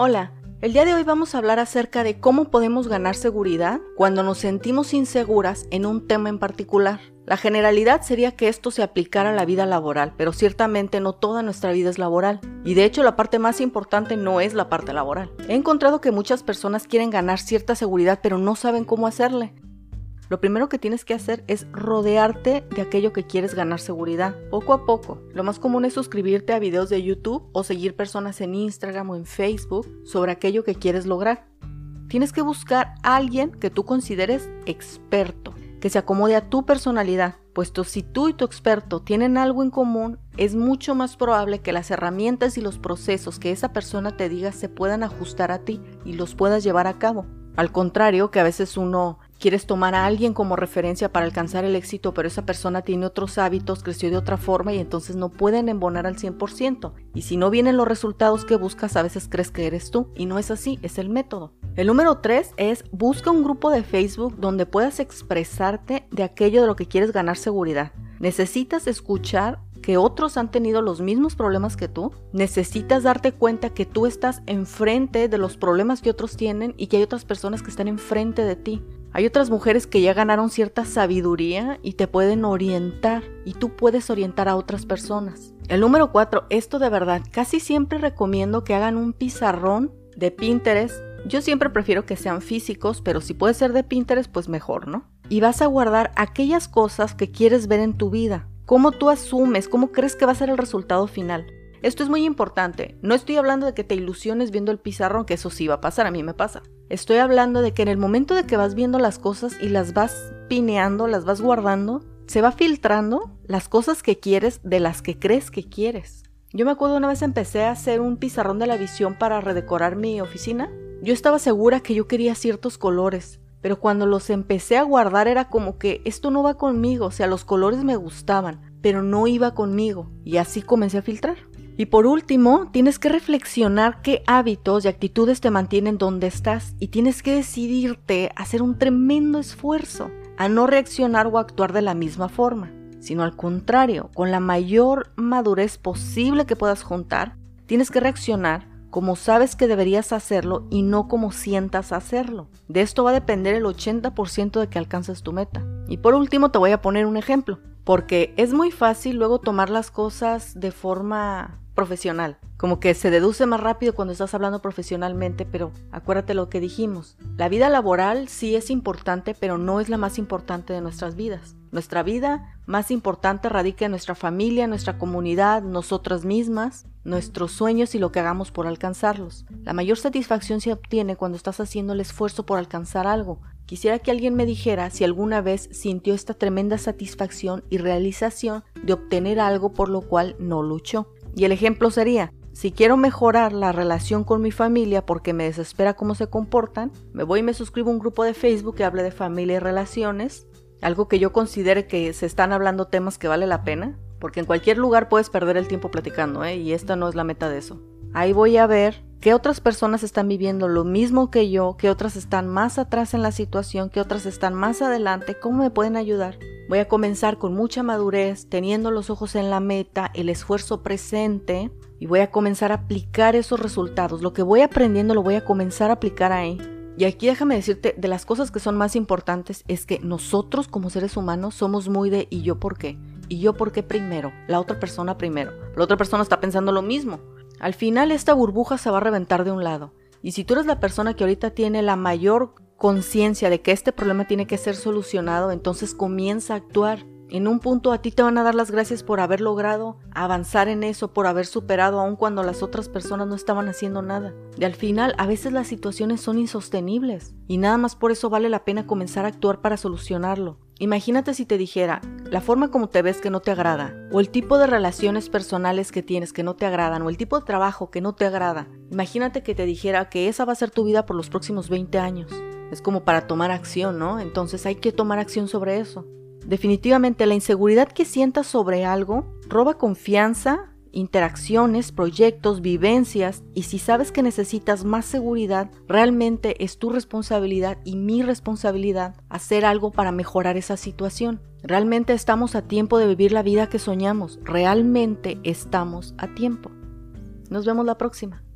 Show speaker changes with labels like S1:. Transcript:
S1: Hola, el día de hoy vamos a hablar acerca de cómo podemos ganar seguridad cuando nos sentimos inseguras en un tema en particular. La generalidad sería que esto se aplicara a la vida laboral, pero ciertamente no toda nuestra vida es laboral. Y de hecho la parte más importante no es la parte laboral. He encontrado que muchas personas quieren ganar cierta seguridad, pero no saben cómo hacerle. Lo primero que tienes que hacer es rodearte de aquello que quieres ganar seguridad, poco a poco. Lo más común es suscribirte a videos de YouTube o seguir personas en Instagram o en Facebook sobre aquello que quieres lograr. Tienes que buscar a alguien que tú consideres experto, que se acomode a tu personalidad, puesto si tú y tu experto tienen algo en común, es mucho más probable que las herramientas y los procesos que esa persona te diga se puedan ajustar a ti y los puedas llevar a cabo. Al contrario, que a veces uno quieres tomar a alguien como referencia para alcanzar el éxito, pero esa persona tiene otros hábitos, creció de otra forma y entonces no pueden embonar al 100%. Y si no vienen los resultados que buscas, a veces crees que eres tú. Y no es así, es el método. El número 3 es busca un grupo de Facebook donde puedas expresarte de aquello de lo que quieres ganar seguridad. Necesitas escuchar que otros han tenido los mismos problemas que tú, necesitas darte cuenta que tú estás enfrente de los problemas que otros tienen y que hay otras personas que están enfrente de ti. Hay otras mujeres que ya ganaron cierta sabiduría y te pueden orientar y tú puedes orientar a otras personas. El número 4, esto de verdad, casi siempre recomiendo que hagan un pizarrón de Pinterest. Yo siempre prefiero que sean físicos, pero si puede ser de Pinterest, pues mejor, ¿no? Y vas a guardar aquellas cosas que quieres ver en tu vida. ¿Cómo tú asumes? ¿Cómo crees que va a ser el resultado final? Esto es muy importante. No estoy hablando de que te ilusiones viendo el pizarrón, que eso sí va a pasar, a mí me pasa. Estoy hablando de que en el momento de que vas viendo las cosas y las vas pineando, las vas guardando, se va filtrando las cosas que quieres de las que crees que quieres. Yo me acuerdo una vez empecé a hacer un pizarrón de la visión para redecorar mi oficina. Yo estaba segura que yo quería ciertos colores, pero cuando los empecé a guardar era como que esto no va conmigo, o sea, los colores me gustaban, pero no iba conmigo, y así comencé a filtrar. Y por último, tienes que reflexionar qué hábitos y actitudes te mantienen donde estás y tienes que decidirte a hacer un tremendo esfuerzo a no reaccionar o actuar de la misma forma, sino al contrario, con la mayor madurez posible que puedas juntar, tienes que reaccionar como sabes que deberías hacerlo y no como sientas hacerlo. De esto va a depender el 80% de que alcances tu meta. Y por último te voy a poner un ejemplo, porque es muy fácil luego tomar las cosas de forma Como que se deduce más rápido cuando estás hablando profesionalmente, pero acuérdate lo que dijimos. La vida laboral sí es importante, pero no es la más importante de nuestras vidas. Nuestra vida más importante radica en nuestra familia, nuestra comunidad, nosotras mismas, nuestros sueños y lo que hagamos por alcanzarlos. La mayor satisfacción se obtiene cuando estás haciendo el esfuerzo por alcanzar algo. Quisiera que alguien me dijera si alguna vez sintió esta tremenda satisfacción y realización de obtener algo por lo cual no luchó. Y el ejemplo sería, si quiero mejorar la relación con mi familia porque me desespera cómo se comportan, me voy y me suscribo a un grupo de Facebook que hable de familia y relaciones, algo que yo considere que se están hablando temas que vale la pena, porque en cualquier lugar puedes perder el tiempo platicando, ¿eh? y esta no es la meta de eso. Ahí voy a ver qué otras personas están viviendo lo mismo que yo, qué otras están más atrás en la situación, qué otras están más adelante, cómo me pueden ayudar. Voy a comenzar con mucha madurez, teniendo los ojos en la meta, el esfuerzo presente y voy a comenzar a aplicar esos resultados. Lo que voy aprendiendo lo voy a comenzar a aplicar ahí. Y aquí déjame decirte, de las cosas que son más importantes es que nosotros como seres humanos somos muy de ¿y yo por qué? ¿Y yo por qué primero? La otra persona primero. La otra persona está pensando lo mismo. Al final esta burbuja se va a reventar de un lado. Y si tú eres la persona que ahorita tiene la mayor conciencia de que este problema tiene que ser solucionado, entonces comienza a actuar. En un punto a ti te van a dar las gracias por haber logrado avanzar en eso, por haber superado aun cuando las otras personas no estaban haciendo nada. Y al final a veces las situaciones son insostenibles y nada más por eso vale la pena comenzar a actuar para solucionarlo. Imagínate si te dijera, la forma como te ves que no te agrada, o el tipo de relaciones personales que tienes que no te agradan, o el tipo de trabajo que no te agrada. Imagínate que te dijera que esa va a ser tu vida por los próximos 20 años. Es como para tomar acción, ¿no? Entonces hay que tomar acción sobre eso. Definitivamente la inseguridad que sientas sobre algo roba confianza, interacciones, proyectos, vivencias y si sabes que necesitas más seguridad, realmente es tu responsabilidad y mi responsabilidad hacer algo para mejorar esa situación. Realmente estamos a tiempo de vivir la vida que soñamos, realmente estamos a tiempo. Nos vemos la próxima.